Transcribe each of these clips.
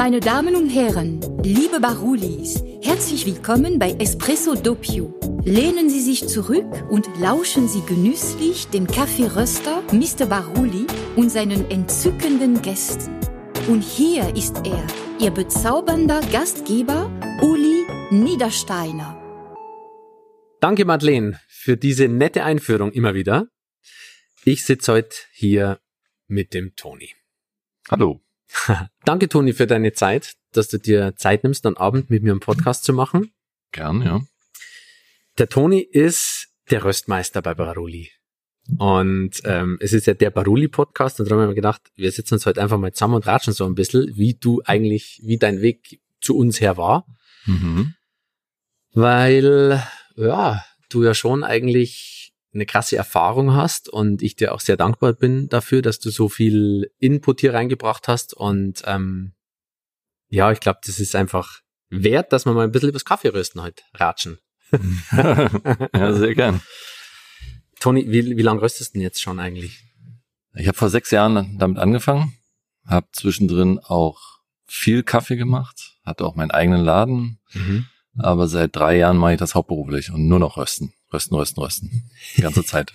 Meine Damen und Herren, liebe Barulis, herzlich willkommen bei Espresso Doppio. Lehnen Sie sich zurück und lauschen Sie genüsslich dem Kaffeeröster Mr. Baruli und seinen entzückenden Gästen. Und hier ist er, Ihr bezaubernder Gastgeber Uli Niedersteiner. Danke, Madeleine, für diese nette Einführung immer wieder. Ich sitze heute hier mit dem Toni. Hallo. Danke, Toni, für deine Zeit, dass du dir Zeit nimmst, am Abend mit mir einen Podcast zu machen. Gern, ja. Der Toni ist der Röstmeister bei Baruli. Und ähm, es ist ja der Baruli-Podcast und darum haben wir gedacht, wir sitzen uns heute einfach mal zusammen und ratschen so ein bisschen, wie du eigentlich, wie dein Weg zu uns her war. Mhm. Weil, ja, du ja schon eigentlich eine krasse Erfahrung hast und ich dir auch sehr dankbar bin dafür, dass du so viel Input hier reingebracht hast und ähm, ja, ich glaube, das ist einfach wert, dass wir mal ein bisschen übers Kaffeerösten heute ratschen. ja, sehr gern. Toni, wie, wie lange röstest du denn jetzt schon eigentlich? Ich habe vor sechs Jahren damit angefangen, habe zwischendrin auch viel Kaffee gemacht, hatte auch meinen eigenen Laden, Mhm. aber seit drei Jahren mache ich das hauptberuflich und nur noch rösten, rösten, rösten, rösten, die ganze Zeit.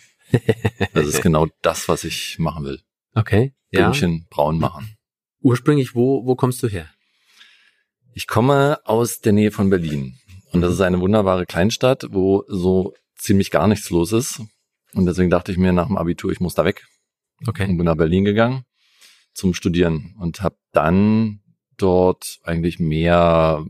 Das ist genau das, was ich machen will. Okay. Ja. Bündchen braun machen. Ursprünglich, wo, wo kommst du her? Ich komme aus der Nähe von Berlin und das ist eine wunderbare Kleinstadt, wo so ziemlich gar nichts los ist. Und deswegen dachte ich mir nach dem Abitur, ich muss da weg. Okay. und bin nach Berlin gegangen zum Studieren und habe dann dort eigentlich mehr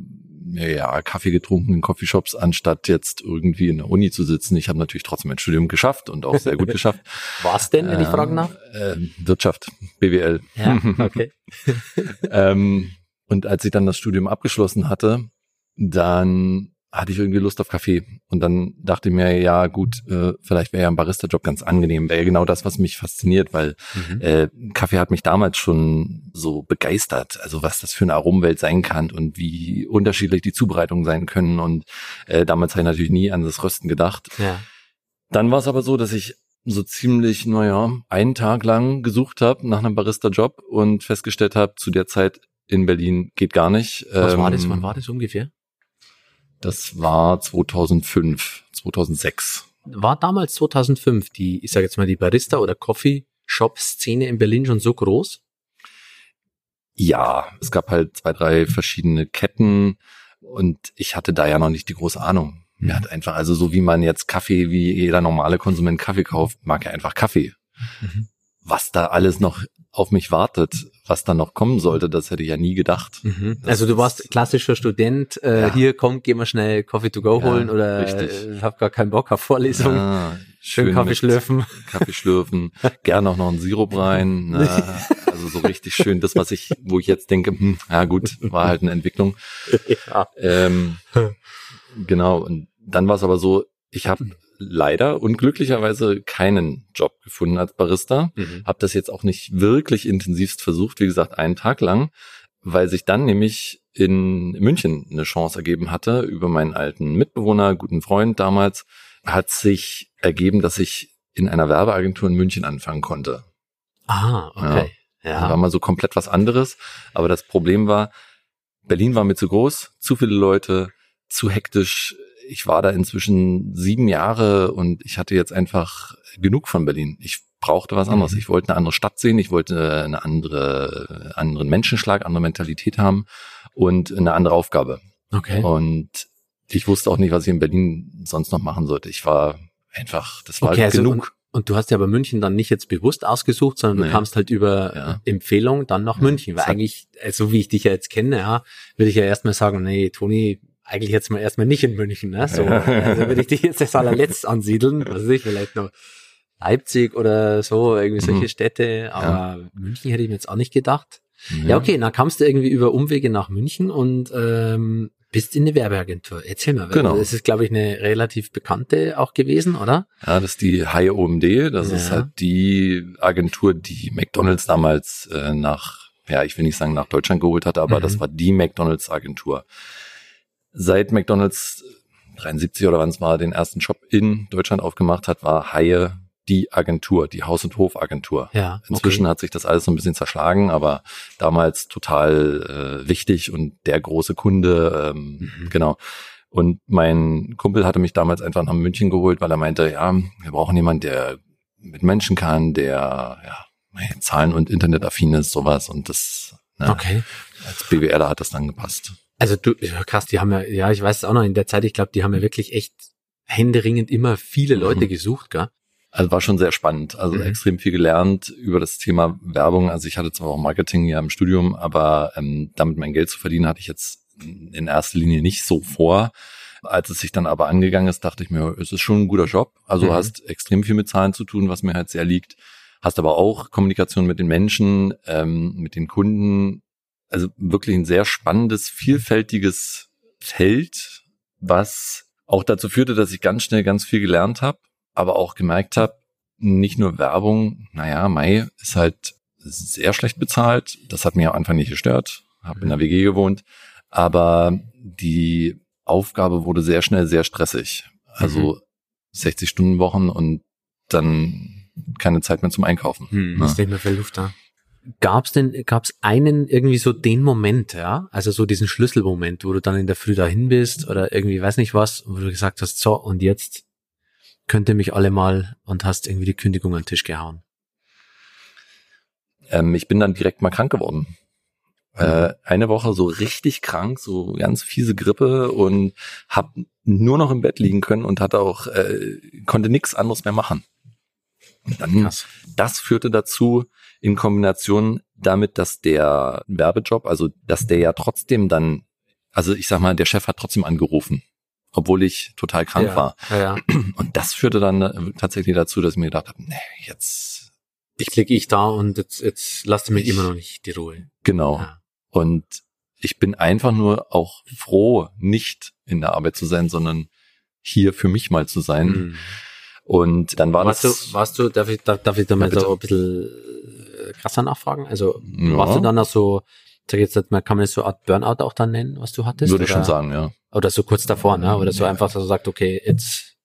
ja, Kaffee getrunken in Coffeeshops, anstatt jetzt irgendwie in der Uni zu sitzen. Ich habe natürlich trotzdem mein Studium geschafft und auch sehr gut geschafft. Was denn, wenn ich fragen darf? Äh, Wirtschaft, BWL. Ja, okay. ähm, und als ich dann das Studium abgeschlossen hatte, dann hatte ich irgendwie Lust auf Kaffee. Und dann dachte ich mir, ja gut, äh, vielleicht wäre ja ein Barista-Job ganz angenehm. Wäre genau das, was mich fasziniert, weil Mhm. äh, Kaffee hat mich damals schon so begeistert. Also was das für eine Aromwelt sein kann und wie unterschiedlich die Zubereitungen sein können. Und äh, damals habe ich natürlich nie an das Rösten gedacht. Ja. Dann war es aber so, dass ich so ziemlich, naja, einen Tag lang gesucht habe nach einem Barista-Job und festgestellt habe, zu der Zeit in Berlin geht gar nicht. Was war das? Ähm, Wann war das ungefähr? Das war 2005, 2006. War damals 2005 die, ich sage jetzt mal, die Barista- oder Coffee-Shop-Szene in Berlin schon so groß? Ja, es gab halt zwei, drei verschiedene Ketten und ich hatte da ja noch nicht die große Ahnung. Mir Mhm. hat einfach, also so wie man jetzt Kaffee, wie jeder normale Konsument Kaffee kauft, mag er einfach Kaffee. Mhm. Was da alles noch auf mich wartet, was da noch kommen sollte, das hätte ich ja nie gedacht. Mhm. Also du warst klassischer Student, äh, Ja. hier komm, geh mal schnell Coffee to go Ja, holen oder richtig. äh, hab gar keinen Bock auf Vorlesung. Ja, Schön Kaffee mit schlürfen. Kaffee schlürfen, gerne auch noch einen Sirup rein. Ne? Also so richtig schön das, was ich, wo ich jetzt denke, hm, ja gut, war halt eine Entwicklung. ja. Ähm, genau, und dann war es aber so, ich habe leider unglücklicherweise keinen Job gefunden als Barista. Mhm. Habe das jetzt auch nicht wirklich intensivst versucht, wie gesagt, einen Tag lang, weil sich dann nämlich in München eine Chance ergeben hatte über meinen alten Mitbewohner, guten Freund damals, hat sich ergeben, dass ich in einer Werbeagentur in München anfangen konnte. Ah, okay. War Ja. mal so komplett was anderes. Aber das Problem war, Berlin war mir zu groß, zu viele Leute, zu hektisch. Ich war da inzwischen sieben Jahre und ich hatte jetzt einfach genug von Berlin. Ich brauchte was anderes. Mhm. Ich wollte eine andere Stadt sehen. Ich wollte eine andere, anderen Menschenschlag, andere Mentalität haben und eine andere Aufgabe. Okay. Und ich wusste auch nicht, was ich in Berlin sonst noch machen sollte. Ich war einfach, das war Okay, halt also genug. Und du hast ja aber München dann nicht jetzt bewusst ausgesucht, sondern du Nee. kamst halt über Ja. Empfehlung dann nach Ja, München. Weil eigentlich, äh, so wie ich dich ja jetzt kenne, ja, würde ich ja erstmal sagen, nee, Toni, eigentlich jetzt mal erstmal nicht in München, ne? So, Ja. also würde ich dich jetzt als allerletzt ansiedeln, was weiß ich, vielleicht noch Leipzig oder so, irgendwie solche Mhm. Städte, aber München hätte ich mir jetzt auch nicht gedacht. Ja, Ja. okay, dann kamst du irgendwie über Umwege nach München und ähm, bist in eine Werbeagentur. Erzähl mal, Genau. das ist, glaube ich, eine relativ bekannte auch gewesen, oder? Ja, das ist die High OMD. Das Ja. ist halt die Agentur, die McDonalds damals äh, nach, ja, ich will nicht sagen nach Deutschland geholt hatte, aber Mhm. das war die McDonalds Agentur. Seit McDonalds 73 oder wann es war, den ersten Shop in Deutschland aufgemacht hat, war Haie die Agentur, die Haus- und Hofagentur. Ja, Inzwischen okay. hat sich das alles so ein bisschen zerschlagen, aber damals total äh, wichtig und der große Kunde, ähm, Mhm. genau. Und mein Kumpel hatte mich damals einfach nach München geholt, weil er meinte, ja, wir brauchen jemanden, der mit Menschen kann, der ja, Zahlen- und Internetaffin ist, sowas. Und das ne, Okay. als BWLer hat das dann gepasst. Also du, krass, die haben ja, ja, ich weiß es auch noch in der Zeit, ich glaube, die haben ja wirklich echt händeringend immer viele Leute Mhm. gesucht, gell? Also war schon sehr spannend. Also Mhm. extrem viel gelernt über das Thema Werbung. Also ich hatte zwar auch Marketing ja im Studium, aber ähm, damit mein Geld zu verdienen, hatte ich jetzt in erster Linie nicht so vor. Als es sich dann aber angegangen ist, dachte ich mir, es ist schon ein guter Job. Also Mhm. hast extrem viel mit Zahlen zu tun, was mir halt sehr liegt. Hast aber auch Kommunikation mit den Menschen, ähm, mit den Kunden. Also wirklich ein sehr spannendes, vielfältiges Feld, was auch dazu führte, dass ich ganz schnell ganz viel gelernt habe, aber auch gemerkt habe, nicht nur Werbung, naja, Mai ist halt sehr schlecht bezahlt. Das hat mir am Anfang nicht gestört. Habe in der WG gewohnt. Aber die Aufgabe wurde sehr schnell sehr stressig. Also 60 Stunden Wochen und dann keine Zeit mehr zum Einkaufen. Hm, Ja. ist nicht mehr viel Luft da. Gab's denn, gab's einen irgendwie so den Moment, ja? Also so diesen Schlüsselmoment, wo du dann in der Früh dahin bist oder irgendwie weiß nicht was, wo du gesagt hast, so und jetzt könnte mich alle mal und hast irgendwie die Kündigung an den Tisch gehauen. Ähm, ich bin dann direkt mal krank geworden. Äh, eine Woche so richtig krank, so ganz fiese Grippe und hab nur noch im Bett liegen können und hatte auch äh, konnte nichts anderes mehr machen. Und dann Krass. das führte dazu in Kombination damit, dass der Werbejob, also dass der ja trotzdem dann, also ich sag mal, der Chef hat trotzdem angerufen, obwohl ich total krank ja, war. Ja. Und das führte dann äh, tatsächlich dazu, dass ich mir gedacht habe, nee, jetzt Ich lieg ich da und jetzt, jetzt lasst mich Ich- immer noch nicht die Ruhe. genau. Ja. Und ich bin einfach nur auch froh, nicht in der Arbeit zu sein, sondern hier für mich mal zu sein. Hm. Und dann war Warst das du, warst du, darf ich, darf, darf ich da mal Ja, so ein bisschen äh, krasser nachfragen? Also Ja. warst du dann noch so, sag ich jetzt mal, kann man das so eine Art Burnout auch dann nennen, was du hattest? würde ich oder? schon sagen, ja. Oder so kurz davor, ne? Oder so Ja. einfach, dass du sagst, okay, jetzt,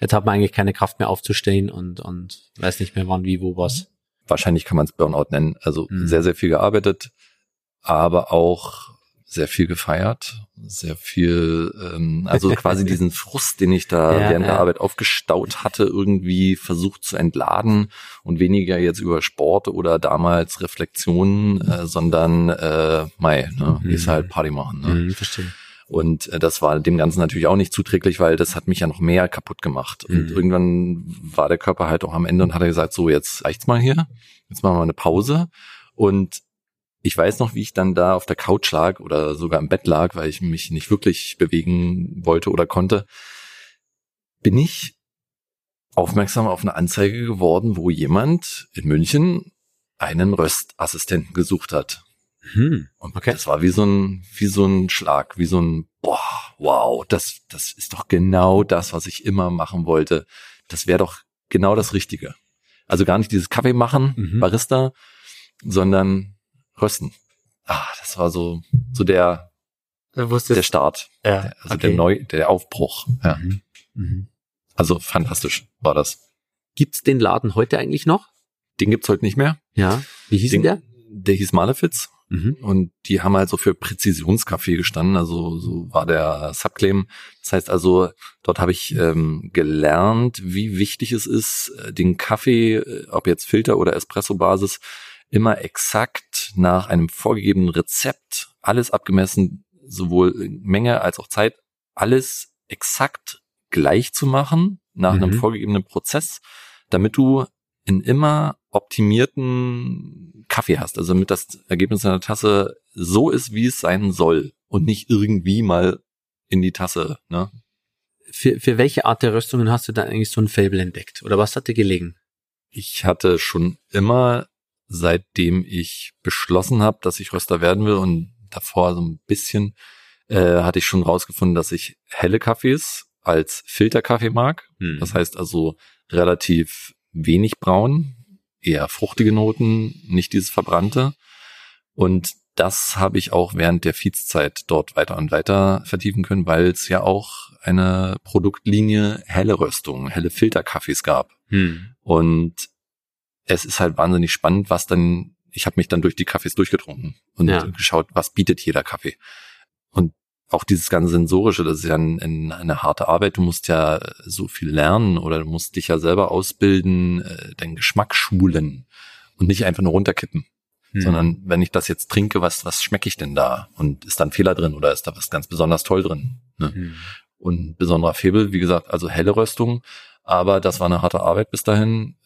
jetzt hat man eigentlich keine Kraft mehr aufzustehen und, und weiß nicht mehr wann, wie, wo, was. Wahrscheinlich kann man es Burnout nennen. Also Mhm. sehr, sehr viel gearbeitet, aber auch sehr viel gefeiert, sehr viel, ähm, also quasi diesen Frust, den ich da Ja, während der ja. Arbeit aufgestaut hatte, irgendwie versucht zu entladen und weniger jetzt über Sport oder damals Reflexionen, äh, sondern äh, Mai, ne, Mhm. ist halt Party machen. Ne? Mhm, verstehe. Und äh, das war dem Ganzen natürlich auch nicht zuträglich, weil das hat mich ja noch mehr kaputt gemacht. Und Mhm. irgendwann war der Körper halt auch am Ende und hat er gesagt, so jetzt reicht's mal hier, jetzt machen wir eine Pause. Und ich weiß noch, wie ich dann da auf der Couch lag oder sogar im Bett lag, weil ich mich nicht wirklich bewegen wollte oder konnte, bin ich aufmerksam auf eine Anzeige geworden, wo jemand in München einen Röstassistenten gesucht hat. Hm. Und Okay. das war wie so ein, wie so ein Schlag, wie so ein, boah, wow, das, das ist doch genau das, was ich immer machen wollte. Das wäre doch genau das Richtige. Also gar nicht dieses Kaffee machen, Mhm. Barista, sondern rösten. Ah, das war so, so der, wusstest, der Start. ja, Der, also okay. der Neu, der Aufbruch. Ja. Mhm. Mhm. Also fantastisch war das. Gibt's den Laden heute eigentlich noch? Den gibt's heute nicht mehr. Ja. Wie hieß denn Den, der? der hieß Malefitz. Mhm. Und die haben halt so für Präzisionskaffee gestanden, also so war der Subclaim. Das heißt also, dort habe ich ähm, gelernt, wie wichtig es ist, äh, den Kaffee, äh, ob jetzt Filter oder Espresso-Basis, immer exakt nach einem vorgegebenen Rezept, alles abgemessen, sowohl Menge als auch Zeit, alles exakt gleich zu machen nach Mhm. einem vorgegebenen Prozess, damit du in immer optimierten Kaffee hast, also damit das Ergebnis einer Tasse so ist, wie es sein soll und nicht irgendwie mal in die Tasse. Ne? Für, für welche Art der Röstungen hast du dann eigentlich so ein Fable entdeckt? Oder was hat dir gelegen? Ich hatte schon immer, seitdem ich beschlossen habe, dass ich Röster werden will und davor so ein bisschen, äh, hatte ich schon rausgefunden, dass ich helle Kaffees als Filterkaffee mag. Hm. Das heißt also relativ wenig braun, eher fruchtige Noten, nicht dieses verbrannte. Und das habe ich auch während der Feedszeit dort weiter und weiter vertiefen können, weil es ja auch eine Produktlinie helle Röstung, helle Filterkaffees gab. Hm. Und es ist halt wahnsinnig spannend, was dann, ich habe mich dann durch die Kaffees durchgetrunken und Ja. geschaut, was bietet jeder Kaffee. Und auch dieses ganze Sensorische, das ist ja ein, ein, eine harte Arbeit. Du musst ja so viel lernen oder du musst dich ja selber ausbilden, äh, deinen Geschmack schulen und nicht einfach nur runterkippen. Hm. Sondern wenn ich das jetzt trinke, was, was schmecke ich denn da? Und ist da ein Fehler drin oder ist da was ganz besonders toll drin? Ne? Hm. Und besonderer Febel, wie gesagt, also helle Röstung. Aber das war eine harte Arbeit bis dahin.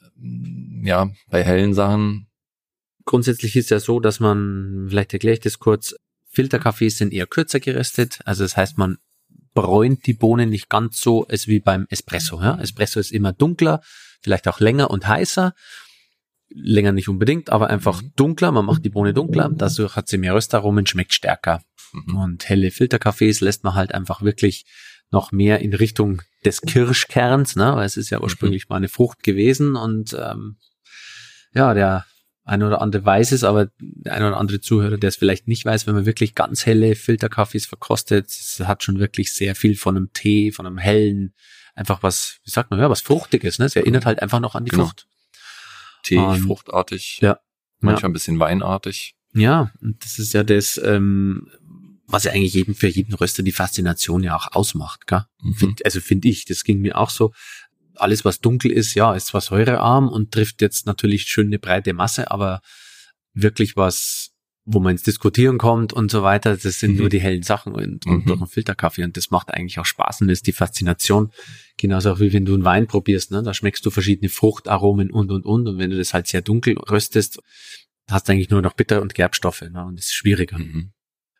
Ja, bei hellen Sachen. Grundsätzlich ist ja so, dass man, vielleicht erkläre ich das kurz, Filterkaffees sind eher kürzer geröstet. Also das heißt, man bräunt die Bohnen nicht ganz so als wie beim Espresso. Ja? Espresso ist immer dunkler, vielleicht auch länger und heißer. Länger nicht unbedingt, aber einfach dunkler. Man macht die Bohne dunkler. Dadurch hat sie mehr Röstaromen, schmeckt stärker. Mhm. Und helle Filterkaffees lässt man halt einfach wirklich noch mehr in Richtung des Kirschkerns, ne? weil es ist ja ursprünglich mal eine Frucht gewesen und ähm, ja, der ein oder andere weiß es, aber der ein oder andere Zuhörer, der es vielleicht nicht weiß, wenn man wirklich ganz helle Filterkaffees verkostet, es hat schon wirklich sehr viel von einem Tee, von einem hellen, einfach was, wie sagt man, ja, was Fruchtiges, ne? Es erinnert halt einfach noch an die Genau. Frucht. Tee, Und- fruchtartig, Ja. manchmal ein bisschen weinartig. Ja, und das ist ja das, ähm, was ja eigentlich jeden für jeden Röster die Faszination ja auch ausmacht, gell? Mhm. Find, also finde ich, das ging mir auch so. Alles, was dunkel ist, ja, ist zwar säurearm und trifft jetzt natürlich schön eine breite Masse, aber wirklich was, wo man ins Diskutieren kommt und so weiter, das sind Mhm. nur die hellen Sachen und, und Mhm. durch einen Filterkaffee und das macht eigentlich auch Spaß und das ist die Faszination. Genauso auch wie wenn du einen Wein probierst, ne? da schmeckst du verschiedene Fruchtaromen und und und und wenn du das halt sehr dunkel röstest, hast du eigentlich nur noch Bitter- und Gerbstoffe ne? und das ist schwieriger. Mhm.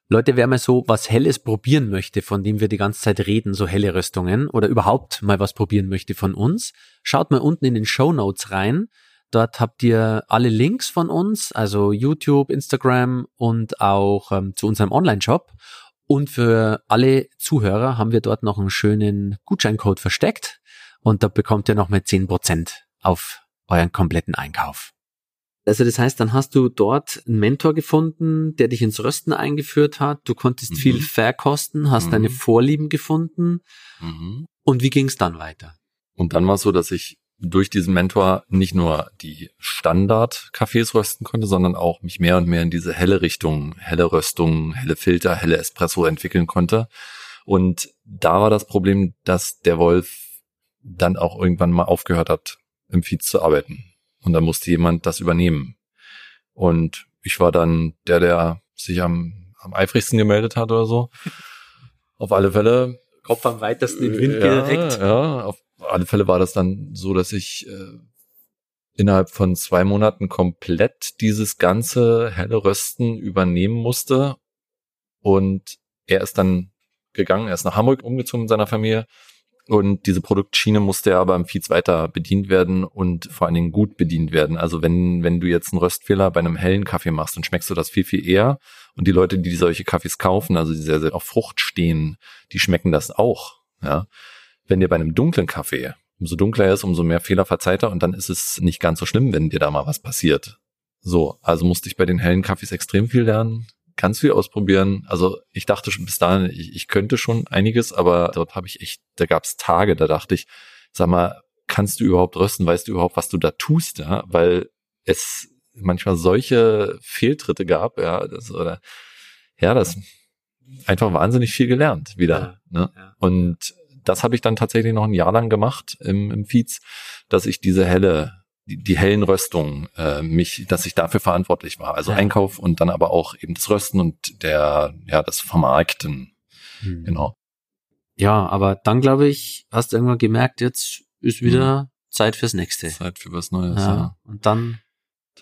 Leute, wer mal so was Helles probieren möchte, von dem wir die ganze Zeit reden, so helle Röstungen, oder überhaupt mal was probieren möchte von uns, schaut mal unten in den Show Notes rein. Dort habt ihr alle Links von uns, also YouTube, Instagram und auch ähm, zu unserem Online-Shop. Und für alle Zuhörer haben wir dort noch einen schönen Gutscheincode versteckt. Und da bekommt ihr noch mal 10% auf euren kompletten Einkauf. Also das heißt, dann hast du dort einen Mentor gefunden, der dich ins Rösten eingeführt hat. Du konntest Mhm. viel verkosten, hast Mhm. deine Vorlieben gefunden. Mhm. Und wie ging es dann weiter? Und dann war es so, dass ich durch diesen Mentor nicht nur die Standard-Cafés rösten konnte, sondern auch mich mehr und mehr in diese helle Richtung, helle Röstung, helle Filter, helle Espresso entwickeln konnte. Und da war das Problem, dass der Wolf dann auch irgendwann mal aufgehört hat, im Feed zu arbeiten. Und da musste jemand das übernehmen. Und ich war dann der, der sich am, am eifrigsten gemeldet hat oder so. Auf alle Fälle Kopf am weitesten in den Wind ja, gereckt. Ja, auf alle Fälle war das dann so, dass ich äh, innerhalb von zwei Monaten komplett dieses ganze helle Rösten übernehmen musste. Und er ist dann gegangen, er ist nach Hamburg umgezogen mit seiner Familie. Und diese Produktschiene musste ja aber im Feeds weiter bedient werden und vor allen Dingen gut bedient werden. Also wenn, wenn du jetzt einen Röstfehler bei einem hellen Kaffee machst, dann schmeckst du das viel, viel eher. Und die Leute, die solche Kaffees kaufen, also die sehr, sehr auf Frucht stehen, die schmecken das auch. Ja. Wenn dir bei einem dunklen Kaffee, umso dunkler er ist, umso mehr Fehler verzeiht er und dann ist es nicht ganz so schlimm, wenn dir da mal was passiert. So, also musste ich bei den hellen Kaffees extrem viel lernen, ganz viel ausprobieren. Also ich dachte schon bis dahin, ich, ich könnte schon einiges, aber dort habe ich echt, da gab es Tage, da dachte ich, sag mal, kannst du überhaupt rösten? Weißt du überhaupt, was du da tust? Ja, weil es manchmal solche Fehltritte gab, ja, das oder ja, das einfach wahnsinnig viel gelernt wieder. ne? ja. Und das habe ich dann tatsächlich noch ein Jahr lang gemacht im, im Feeds, dass ich diese helle, die, die hellen Röstungen, äh, mich, dass ich dafür verantwortlich war. Also Ja. Einkauf und dann aber auch eben das Rösten und der, ja, das Vermarkten. Hm. Genau. Ja, aber dann glaube ich, hast du irgendwann gemerkt, jetzt ist wieder Zeit fürs nächste. Zeit für was Neues. Ja. Ja. Und dann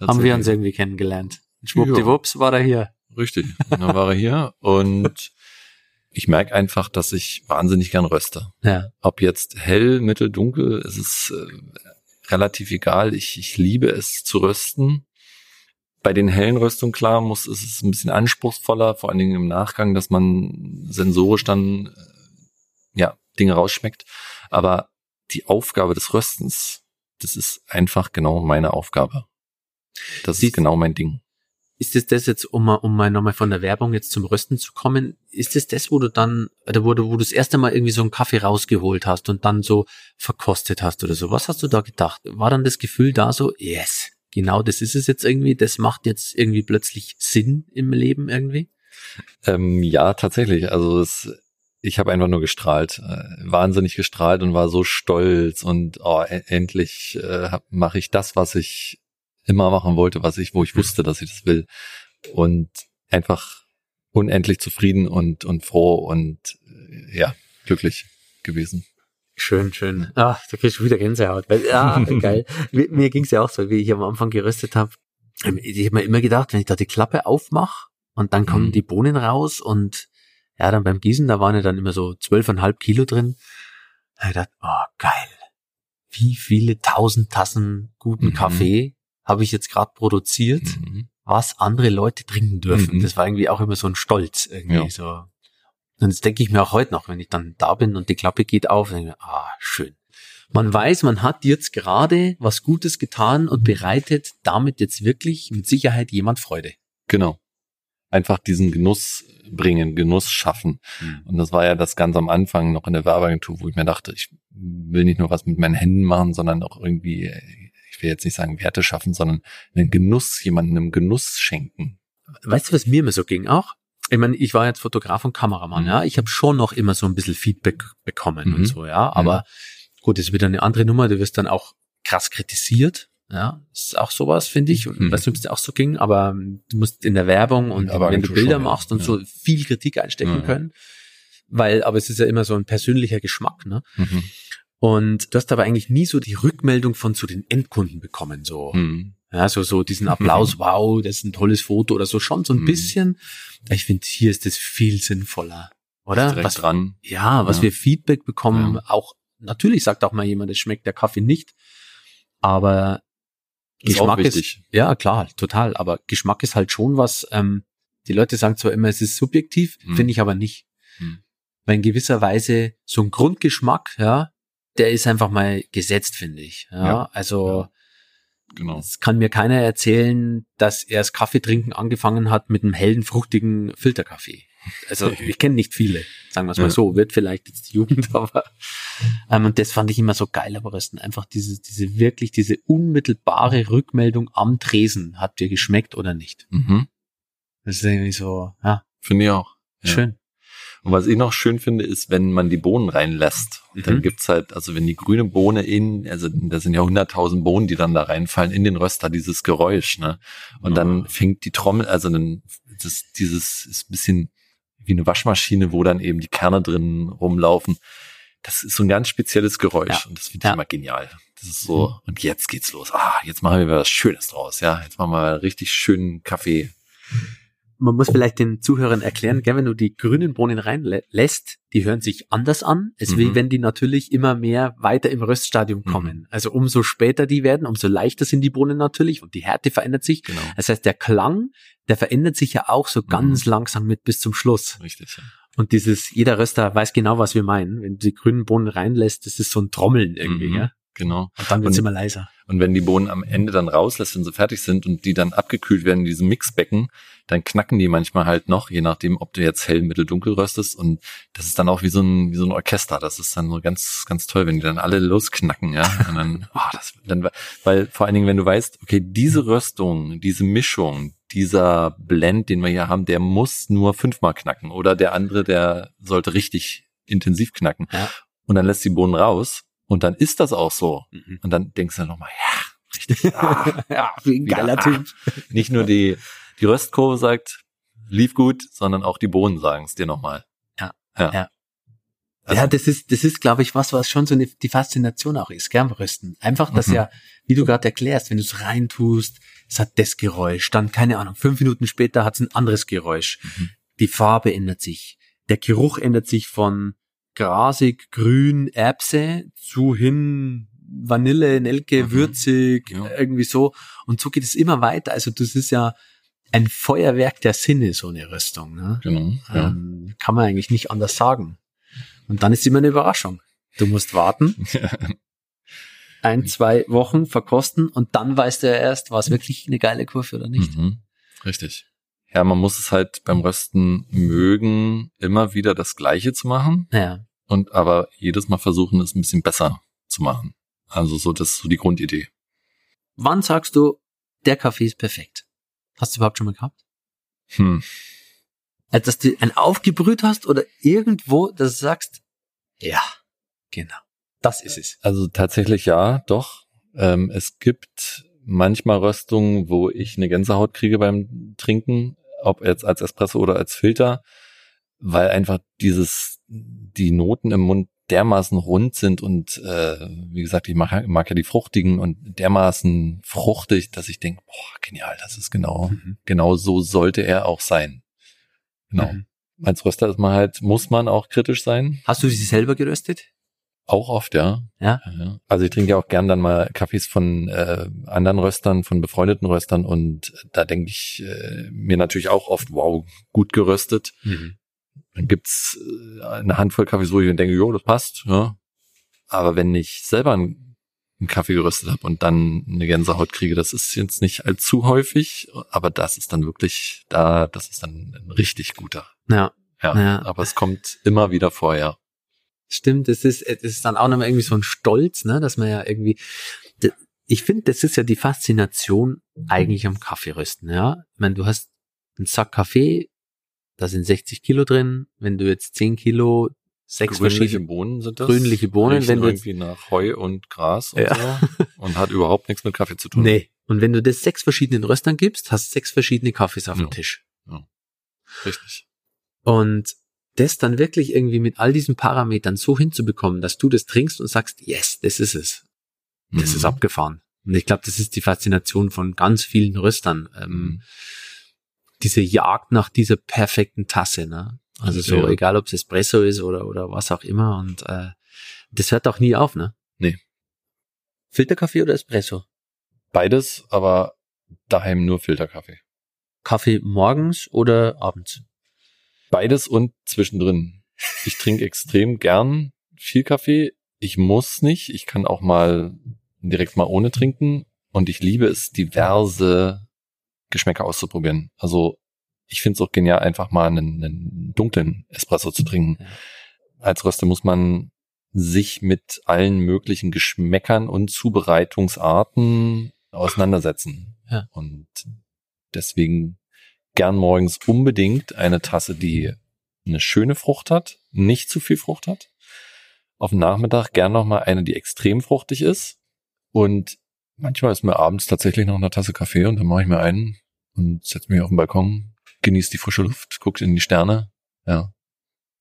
haben wir uns irgendwie kennengelernt. Und schwuppdiwupps war er hier. Richtig. Und dann war er hier und ich merke einfach, dass ich wahnsinnig gern röste. Ja. Ob jetzt hell, mittel, dunkel, es ist äh, relativ egal. Ich, ich liebe es zu rösten. Bei den hellen Röstungen, klar, muss es ist ein bisschen anspruchsvoller, vor allen Dingen im Nachgang, dass man sensorisch dann äh, ja Dinge rausschmeckt. Aber die Aufgabe des Röstens, das ist einfach genau meine Aufgabe. Das Siehst- ist genau mein Ding. Ist es das jetzt, um mal, um mal nochmal von der Werbung jetzt zum Rösten zu kommen, ist es das, wo du dann, oder wo du, wo du das erste Mal irgendwie so einen Kaffee rausgeholt hast und dann so verkostet hast oder so? Was hast du da gedacht? War dann das Gefühl da so, yes, genau das ist es jetzt irgendwie, das macht jetzt irgendwie plötzlich Sinn im Leben irgendwie? Ähm, ja, tatsächlich. Also es, ich habe einfach nur gestrahlt, äh, wahnsinnig gestrahlt und war so stolz und oh, e endlich äh, mache ich das, was ich immer machen wollte, was ich, wo ich wusste, dass ich das will. Und einfach unendlich zufrieden und, und froh und äh, ja, glücklich gewesen. Schön, schön. Ah, da kriegst du wieder Gänsehaut. Weil, ja, geil. Mir, mir ging es ja auch so, wie ich am Anfang geröstet habe. Ähm, ich habe mir immer gedacht, wenn ich da die Klappe aufmache und dann kommen mhm. die Bohnen raus und ja, dann beim Gießen, da waren ja dann immer so zwölfeinhalb Kilo drin. Da ich dachte, oh, geil. Wie viele tausend Tassen guten mhm. Kaffee habe ich jetzt gerade produziert, mhm. was andere Leute trinken dürfen. Mhm. Das war irgendwie auch immer so ein Stolz irgendwie ja. so. Und das denke ich mir auch heute noch, wenn ich dann da bin und die Klappe geht auf, denke ich mir, ah, schön. Man weiß, man hat jetzt gerade was Gutes getan und bereitet damit jetzt wirklich mit Sicherheit jemand Freude. Genau. Einfach diesen Genuss bringen, Genuss schaffen. Mhm. Und das war ja das ganz am Anfang noch in der Werbeagentur, wo ich mir dachte, ich will nicht nur was mit meinen Händen machen, sondern auch irgendwie ich will jetzt nicht sagen Werte schaffen, sondern einen Genuss, jemandem einen Genuss schenken. Weißt du, was mir immer so ging auch? Ich meine, ich war jetzt Fotograf und Kameramann, mhm. ja. Ich habe schon noch immer so ein bisschen Feedback bekommen mhm. und so, ja. Aber mhm. gut, das ist wieder eine andere Nummer. Du wirst dann auch krass kritisiert. Ja, ist auch sowas, finde ich. Und mhm. weiß nicht, ob es dir auch so ging, aber du musst in der Werbung und aber wenn du Bilder schon, machst und ja. so viel Kritik einstecken ja. können. Weil, aber es ist ja immer so ein persönlicher Geschmack, ne? Mhm. Und du hast aber eigentlich nie so die Rückmeldung von zu den Endkunden bekommen, so. Mhm. Ja, so, so diesen Applaus, wow, das ist ein tolles Foto oder so, schon so ein mhm. bisschen. Ich finde, hier ist das viel sinnvoller, oder? Was dran. Ja, was ja. wir Feedback bekommen, ja. auch, natürlich sagt auch mal jemand, es schmeckt der Kaffee nicht, aber ist Geschmack ist, ja, klar, total, aber Geschmack ist halt schon was, ähm, die Leute sagen zwar immer, es ist subjektiv, mhm. finde ich aber nicht. Mhm. Weil in gewisser Weise so ein Grundgeschmack, ja, der ist einfach mal gesetzt, finde ich. Ja, ja also ja. Genau. Es kann mir keiner erzählen, dass er das Kaffeetrinken angefangen hat mit einem hellen, fruchtigen Filterkaffee. Also ich kenne nicht viele, sagen wir es mal ja. so, wird vielleicht jetzt die Jugend, aber ähm, und das fand ich immer so geil aber Rösten. Einfach diese, diese wirklich, diese unmittelbare Rückmeldung am Tresen. Hat dir geschmeckt oder nicht? Mhm. Das ist irgendwie so, ja. Finde ich auch. Ja. Schön. Und was ich noch schön finde, ist, wenn man die Bohnen reinlässt. Mhm. Dann gibt's halt, also wenn die grüne Bohne in, also da sind ja hunderttausend Bohnen, die dann da reinfallen, in den Röster, dieses Geräusch, ne? Und oh. dann fängt die Trommel, also dann, das, dieses ist ein bisschen wie eine Waschmaschine, wo dann eben die Kerne drin rumlaufen. Das ist so ein ganz spezielles Geräusch ja. und das finde ich ja. immer genial. Das ist so, mhm. und jetzt geht's los. Ah, jetzt machen wir was Schönes draus, ja. Jetzt machen wir richtig schönen Kaffee man muss vielleicht den Zuhörern erklären, gell, wenn du die grünen Bohnen reinlässt, die hören sich anders an, Es mhm. wie wenn die natürlich immer mehr weiter im Röststadium mhm. kommen. Mhm. Also umso später die werden, umso leichter sind die Bohnen natürlich und die Härte verändert sich. Genau. Das heißt, der Klang, der verändert sich ja auch so ganz mhm. langsam mit bis zum Schluss. Richtig. Ja. Und dieses, jeder Röster weiß genau, was wir meinen. Wenn du die grünen Bohnen reinlässt, das ist so ein Trommeln irgendwie, mhm. ja. Genau. Und dann wird's und, immer leiser. Und wenn die Bohnen am Ende dann rauslässt, wenn sie fertig sind und die dann abgekühlt werden in diesem Mixbecken, dann knacken die manchmal halt noch, je nachdem, ob du jetzt hell, mittel, dunkel röstest. Und das ist dann auch wie so ein, wie so ein Orchester. Das ist dann so ganz, ganz toll, wenn die dann alle losknacken, ja. Und dann, oh, das, dann, weil vor allen Dingen, wenn du weißt, okay, diese Röstung, diese Mischung, dieser Blend, den wir hier haben, der muss nur fünfmal knacken. Oder der andere, der sollte richtig intensiv knacken. Ja. Und dann lässt die Bohnen raus und dann ist das auch so. Mhm. Und dann denkst du nochmal, ja, richtig. Ah, ja, wie ein geiler Typ. Ah, nicht nur die, die Röstkurve sagt, lief gut, sondern auch die Bohnen sagen es dir nochmal. Ja, ja. ja. Also, ja, das ist, das ist, glaube ich, was, was schon so eine, die Faszination auch ist, gern rösten. Einfach, dass mhm. ja, wie du gerade erklärst, wenn du es reintust, es hat das Geräusch, dann, keine Ahnung, fünf Minuten später hat es ein anderes Geräusch. Mhm. Die Farbe ändert sich. Der Geruch ändert sich von grasig, grün, Erbse zu hin Vanille, Nelke, mhm. würzig, ja. irgendwie so. Und so geht es immer weiter. Also das ist ja ein Feuerwerk der Sinne, so eine Rüstung. Ne? Genau. Ja. Ähm, kann man eigentlich nicht anders sagen. Und dann ist immer eine Überraschung. Du musst warten. ein, zwei Wochen verkosten und dann weißt du ja erst, war es wirklich eine geile Kurve oder nicht. Mhm. Richtig. Ja, man muss es halt beim Rösten mögen, immer wieder das Gleiche zu machen. Ja. Und aber jedes Mal versuchen, es ein bisschen besser zu machen. Also so, das ist so die Grundidee. Wann sagst du, der Kaffee ist perfekt? Hast du überhaupt schon mal gehabt? Hm. Also, dass du einen aufgebrüht hast oder irgendwo, dass du sagst, ja, genau, das ist es. Also tatsächlich ja, doch. Ähm, es gibt manchmal Röstungen, wo ich eine Gänsehaut kriege beim Trinken, ob jetzt als Espresso oder als Filter, weil einfach dieses, die Noten im Mund dermaßen rund sind und äh, wie gesagt, ich mag, mag ja die fruchtigen und dermaßen fruchtig, dass ich denke, boah, genial, das ist genau, Mhm. genau so sollte er auch sein. Genau. Mhm. Als Röster ist man halt, muss man auch kritisch sein. Hast du sie selber geröstet? Auch oft, ja. Ja. Ja. Also ich trinke ja auch gern dann mal Kaffees von äh, anderen Röstern, von befreundeten Röstern und da denke ich äh, mir natürlich auch oft, wow, gut geröstet. Mhm. Dann gibt's äh, eine Handvoll Kaffees, wo ich denke, jo, das passt. Ja. Aber wenn ich selber einen, einen Kaffee geröstet habe und dann eine Gänsehaut kriege, das ist jetzt nicht allzu häufig, aber das ist dann wirklich da, das ist dann ein richtig guter. Ja, Ja, Ja. aber es kommt immer wieder vorher. Stimmt. Das ist, das ist dann auch nochmal irgendwie so ein Stolz, ne, dass man ja irgendwie, ich finde, das ist ja die Faszination eigentlich am Kaffeerösten, ja. Ich meine, du hast einen Sack Kaffee, da sind 60 Kilo drin. Wenn du jetzt 10 Kilo, sechs Grünliche verschiedene, Bohnen sind das. grünliche Bohnen, Riechen wenn du irgendwie nach Heu und Gras und Ja. so und hat überhaupt nichts mit Kaffee zu tun. nee. Und wenn du das sechs verschiedenen Röstern gibst, hast sechs verschiedene Kaffees auf dem Ja. Tisch. Richtig. Und das dann wirklich irgendwie mit all diesen Parametern so hinzubekommen, dass du das trinkst und sagst, yes, das ist es. Das Mhm. ist abgefahren. Und ich glaube, das ist die Faszination von ganz vielen Röstern. Ähm, Mhm. diese Jagd nach dieser perfekten Tasse, ne? Also so, Ja. egal ob es Espresso ist oder, oder was auch immer. Und äh, das hört auch nie auf, ne? Nee. Filterkaffee oder Espresso? Beides, aber daheim nur Filterkaffee. Kaffee morgens oder abends? Beides und zwischendrin. Ich trinke extrem gern viel Kaffee. Ich muss nicht. Ich kann auch mal direkt mal ohne trinken. Und ich liebe es, diverse Geschmäcker auszuprobieren. Also ich finde es auch genial, einfach mal einen, einen dunklen Espresso zu trinken. Als Röster muss man sich mit allen möglichen Geschmäckern und Zubereitungsarten auseinandersetzen. Ja. Und deswegen gern morgens unbedingt eine Tasse, die eine schöne Frucht hat, nicht zu viel Frucht hat. Auf dem Nachmittag gern nochmal eine, die extrem fruchtig ist. Und manchmal ist mir abends tatsächlich noch eine Tasse Kaffee und dann mache ich mir einen und setze mich auf den Balkon, genieße die frische Luft, gucke in die Sterne. Ja.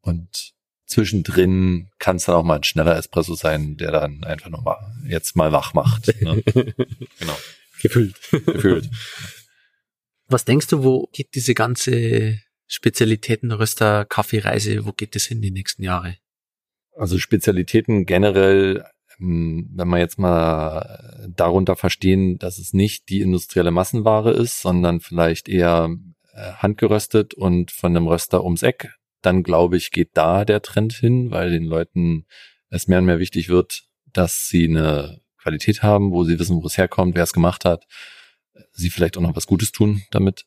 Und zwischendrin kann es dann auch mal ein schneller Espresso sein, der dann einfach nochmal jetzt mal wach macht. Ne? genau. Gefüllt. Gefühlt. Was denkst du, wo geht diese ganze Spezialitäten-Röster-Kaffeereise, wo geht das hin die nächsten Jahre? Also Spezialitäten generell, ähm, wenn wir jetzt mal darunter verstehen, dass es nicht die industrielle Massenware ist, sondern vielleicht eher äh, handgeröstet und von einem Röster ums Eck, dann glaube ich, geht da der Trend hin, weil den Leuten es mehr und mehr wichtig wird, dass sie eine Qualität haben, wo sie wissen, wo es herkommt, wer es gemacht hat, sie vielleicht auch noch was Gutes tun damit.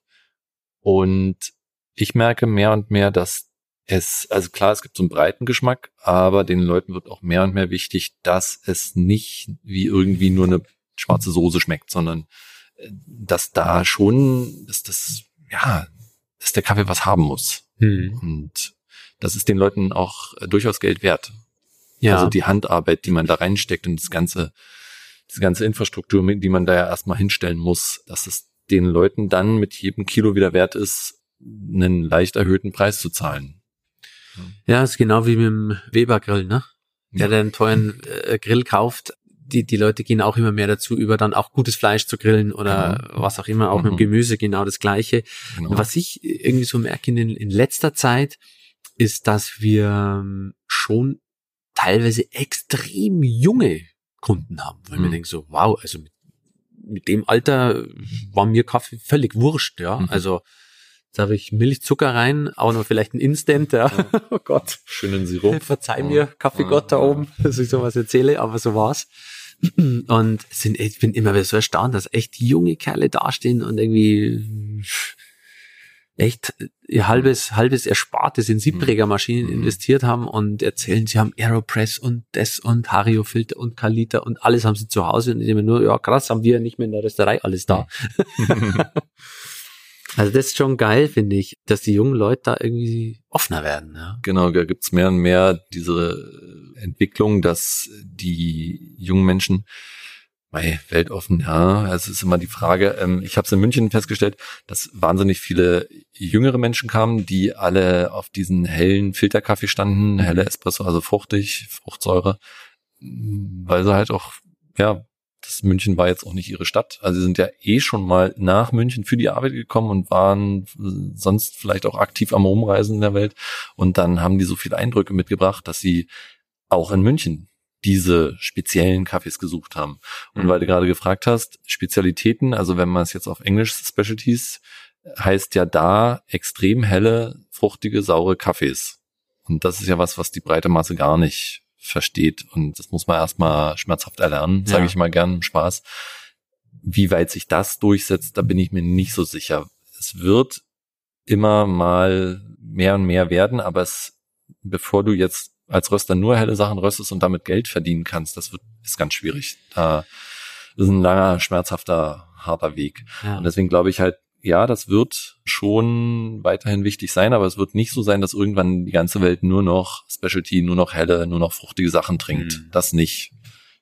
Und ich merke mehr und mehr, dass es, also klar, es gibt so einen breiten Geschmack, aber den Leuten wird auch mehr und mehr wichtig, dass es nicht wie irgendwie nur eine schwarze Soße schmeckt, sondern äh, dass da schon, dass das, ja, dass der Kaffee was haben muss. Hm. Und das ist den Leuten auch äh, durchaus Geld wert. Ja, Also die Handarbeit, die man da reinsteckt und das ganze, diese ganze Infrastruktur, mit- die man da ja erstmal hinstellen muss, dass es den Leuten dann mit jedem Kilo wieder wert ist, einen leicht erhöhten Preis zu zahlen. ja, ist genau wie mit dem Weber-Grill, ne? Der, der einen teuren äh, Grill kauft, die, die Leute gehen auch immer mehr dazu über, dann auch gutes Fleisch zu grillen oder Genau. was auch immer, auch mit dem Mhm. Gemüse genau das Gleiche. Genau. Und was ich irgendwie so merke in, in letzter Zeit, ist, dass wir ähm, schon teilweise extrem junge Kunden haben. Weil Mhm. denken so, wow, also mit, mit dem Alter war mir Kaffee völlig wurscht, ja. Mhm. Also da habe ich Milch, Zucker rein, auch noch vielleicht ein Instant, ja. Ja. oh Gott. Schönen Sirup. Verzeih mir, Kaffeegott da Ja. oben, dass ich sowas erzähle, aber so war's. Und sind, ich bin immer wieder so erstaunt, dass echt junge Kerle dastehen und irgendwie echt ihr halbes, halbes Erspartes in Siebträgermaschinen mhm. investiert haben und erzählen, sie haben Aeropress und das und Hario-Filter und Kalita und alles haben sie zu Hause und ich nur, ja krass, haben wir nicht mehr in der Rösterei alles da. also das ist schon geil, finde ich, dass die jungen Leute da irgendwie offener werden. Ja. Genau, da gibt's mehr und mehr diese Entwicklung, dass die jungen Menschen Mei, weltoffen, ja, es ist immer die Frage. Ähm, ich habe es in München festgestellt, dass wahnsinnig viele jüngere Menschen kamen, die alle auf diesen hellen Filterkaffee standen, helle Espresso, also fruchtig, Fruchtsäure, weil sie halt auch, ja, das München war jetzt auch nicht ihre Stadt. Also sie sind ja eh schon mal nach München für die Arbeit gekommen und waren sonst vielleicht auch aktiv am Rumreisen in der Welt. Und dann haben die so viele Eindrücke mitgebracht, dass sie auch in München diese speziellen Kaffees gesucht haben. Und mhm. weil du gerade gefragt hast, Spezialitäten, also wenn man es jetzt auf Englisch Specialties, heißt ja da extrem helle, fruchtige, saure Kaffees. Und das ist ja was, was die breite Masse gar nicht versteht. Und das muss man erstmal schmerzhaft erlernen, sage ja. ich mal gern im Spaß. Wie weit sich das durchsetzt, da bin ich mir nicht so sicher. Es wird immer mal mehr und mehr werden, aber es, bevor du jetzt als Röster nur helle Sachen röstest und damit Geld verdienen kannst, das wird, ist ganz schwierig. Da ist ein langer, schmerzhafter, harter Weg. Ja. Und deswegen glaube ich halt, ja, das wird schon weiterhin wichtig sein, aber es wird nicht so sein, dass irgendwann die ganze Welt nur noch Specialty, nur noch helle, nur noch fruchtige Sachen trinkt. Mhm. Das nicht,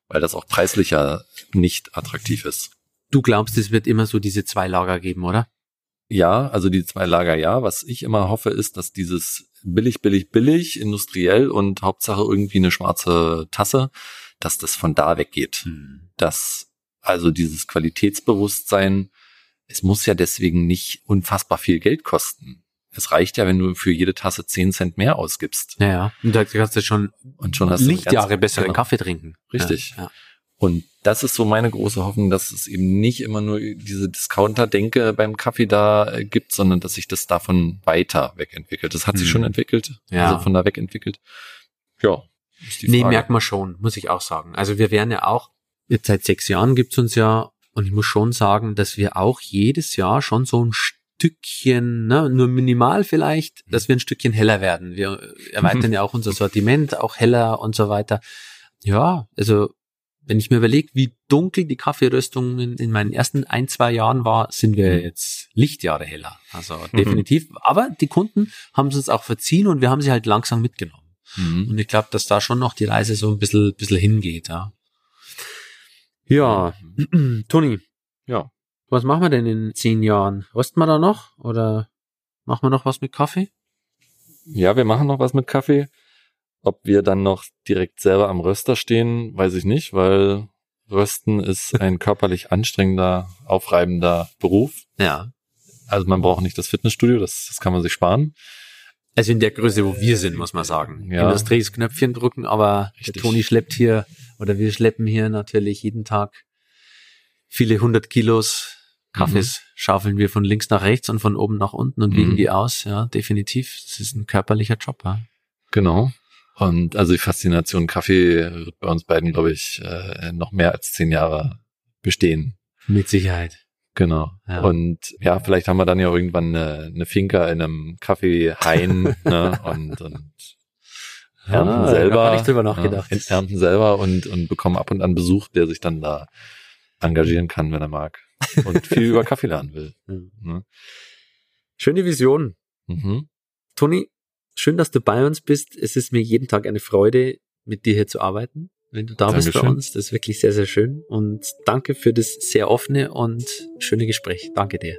weil das auch preislicher nicht attraktiv ist. Du glaubst, es wird immer so diese zwei Lager geben, oder? Ja, also die zwei Lager ja. Was ich immer hoffe, ist, dass dieses billig, billig, billig, industriell und Hauptsache irgendwie eine schwarze Tasse, dass das von da weggeht. Hm. Dass also dieses Qualitätsbewusstsein, es muss ja deswegen nicht unfassbar viel Geld kosten. Es reicht ja, wenn du für jede Tasse zehn Cent mehr ausgibst. Ja, ja. Und da kannst du schon, und schon hast Lichtjahre besseren genau. Kaffee trinken. Richtig. Ja, ja. Und das ist so meine große Hoffnung, dass es eben nicht immer nur diese Discounter-Denke beim Kaffee da äh, gibt, sondern dass sich das davon weiter wegentwickelt. Das hat sich mhm. schon entwickelt, ja. also von da weg entwickelt. Ja. Nee, merkt man schon, muss ich auch sagen. Also wir werden ja auch, jetzt seit sechs Jahren gibt's uns ja, und ich muss schon sagen, dass wir auch jedes Jahr schon so ein Stückchen, ne, nur minimal vielleicht, dass wir ein Stückchen heller werden. Wir erweitern ja auch unser Sortiment, auch heller und so weiter. Ja, also wenn ich mir überlege, wie dunkel die Kaffeeröstung in, in, meinen ersten ein, zwei Jahren war, sind wir mhm. jetzt Lichtjahre heller. Also mhm. definitiv. Aber die Kunden haben es uns auch verziehen und wir haben sie halt langsam mitgenommen. Mhm. Und ich glaube, dass da schon noch die Reise so ein bisschen, bisschen hingeht. Ja, ja. Mhm. Toni. Ja. Was machen wir denn in zehn Jahren? Rösten wir da noch? Oder machen wir noch was mit Kaffee? Ja, wir machen noch was mit Kaffee. Ob wir dann noch direkt selber am Röster stehen, weiß ich nicht, weil Rösten ist ein körperlich anstrengender, aufreibender Beruf. Ja. Also man braucht nicht das Fitnessstudio, das, das kann man sich sparen. Also in der Größe, wo wir sind, muss man sagen. Ja. Industries Knöpfchen drücken, aber Richtig. der Toni schleppt hier, oder wir schleppen hier natürlich jeden Tag viele hundert Kilos Kaffees mhm. schaufeln wir von links nach rechts und von oben nach unten und wiegen mhm. die aus. Ja, definitiv. Das ist ein körperlicher Job. Ja. Genau. Und also die Faszination Kaffee wird bei uns beiden, glaube ich, äh, noch mehr als zehn Jahre bestehen. Mit Sicherheit. Genau. Ja. Und ja, vielleicht haben wir dann ja irgendwann eine, eine Finca in einem Kaffeehain ne? und, und ernten ah, selber. Ich drüber nachgedacht. Ja, ernten selber und, und bekommen ab und an Besuch, der sich dann da engagieren kann, wenn er mag. Und viel über Kaffee lernen will. Ne? Schöne Vision. Mhm. Toni, Schön, dass du bei uns bist. Es ist mir jeden Tag eine Freude, mit dir hier zu arbeiten. Wenn du da Dankeschön. bist bei uns, das ist wirklich sehr, sehr schön. Und danke für das sehr offene und schöne Gespräch. Danke dir.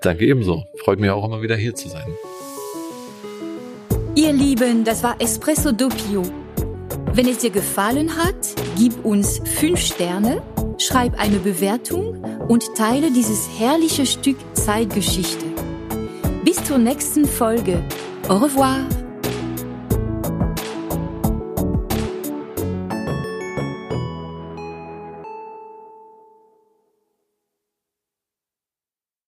Danke ebenso. Freut mich auch immer wieder hier zu sein. Ihr Lieben, das war Espresso Doppio. Wenn es dir gefallen hat, gib uns fünf Sterne, schreib eine Bewertung und teile dieses herrliche Stück Zeitgeschichte. Bis zur nächsten Folge. Au revoir